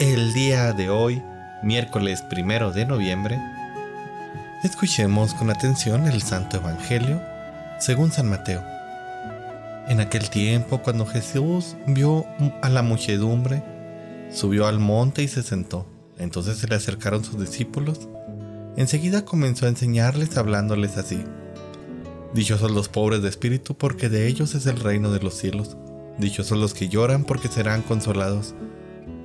El día de hoy, miércoles primero de noviembre, escuchemos con atención el Santo Evangelio según San Mateo. En aquel tiempo, cuando Jesús vio a la muchedumbre, subió al monte y se sentó. Entonces se le acercaron sus discípulos. Enseguida comenzó a enseñarles hablándoles así. Dichosos los pobres de espíritu, porque de ellos es el reino de los cielos. Dichosos los que lloran, porque serán consolados.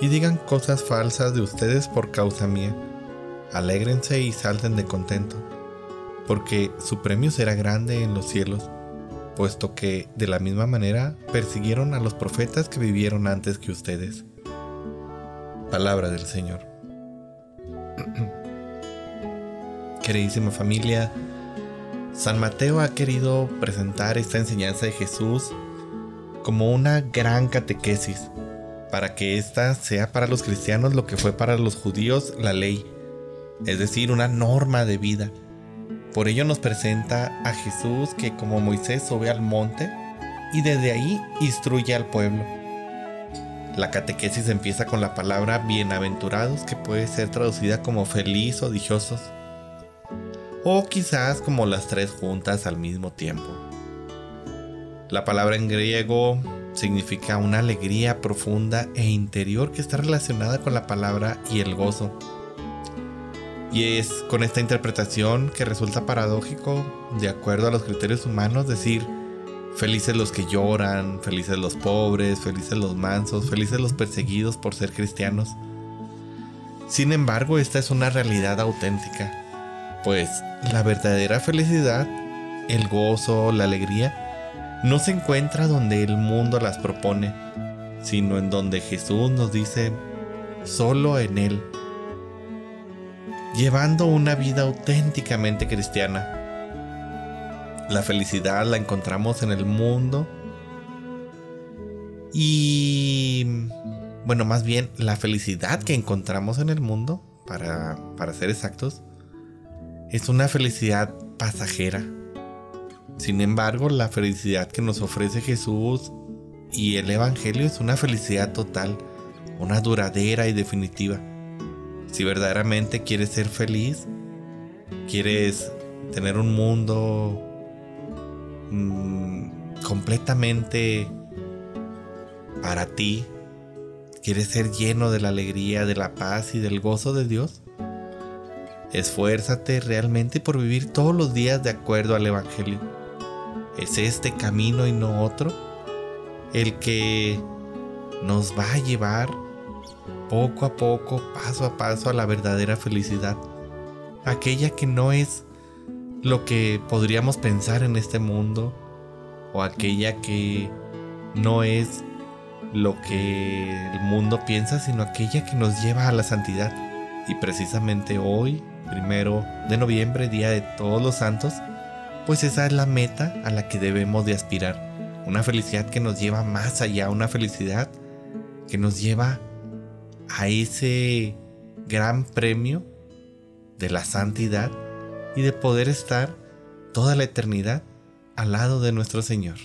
y digan cosas falsas de ustedes por causa mía. Alégrense y salten de contento, porque su premio será grande en los cielos, puesto que de la misma manera persiguieron a los profetas que vivieron antes que ustedes. Palabra del Señor. Queridísima familia, San Mateo ha querido presentar esta enseñanza de Jesús como una gran catequesis, para que ésta sea para los cristianos lo que fue para los judíos la ley, es decir, una norma de vida. Por ello nos presenta a Jesús que como Moisés sube al monte y desde ahí instruye al pueblo. La catequesis empieza con la palabra bienaventurados que puede ser traducida como feliz o dichosos o quizás como las tres juntas al mismo tiempo. La palabra en griego significa una alegría profunda e interior que está relacionada con la palabra y el gozo. Y es con esta interpretación que resulta paradójico, de acuerdo a los criterios humanos, decir felices los que lloran, felices los pobres, felices los mansos, felices los perseguidos por ser cristianos. Sin embargo, esta es una realidad auténtica pues la verdadera felicidad, el gozo, la alegría, no se encuentra donde el mundo las propone, sino en donde Jesús nos dice, solo en Él, llevando una vida auténticamente cristiana. La felicidad la encontramos en el mundo y, bueno, más bien la felicidad que encontramos en el mundo, para, para ser exactos, es una felicidad pasajera. Sin embargo, la felicidad que nos ofrece Jesús y el Evangelio es una felicidad total, una duradera y definitiva. Si verdaderamente quieres ser feliz, quieres tener un mundo mm, completamente para ti, quieres ser lleno de la alegría, de la paz y del gozo de Dios, Esfuérzate realmente por vivir todos los días de acuerdo al Evangelio. Es este camino y no otro el que nos va a llevar poco a poco, paso a paso a la verdadera felicidad. Aquella que no es lo que podríamos pensar en este mundo o aquella que no es lo que el mundo piensa, sino aquella que nos lleva a la santidad. Y precisamente hoy primero de noviembre, Día de Todos los Santos, pues esa es la meta a la que debemos de aspirar. Una felicidad que nos lleva más allá, una felicidad que nos lleva a ese gran premio de la santidad y de poder estar toda la eternidad al lado de nuestro Señor.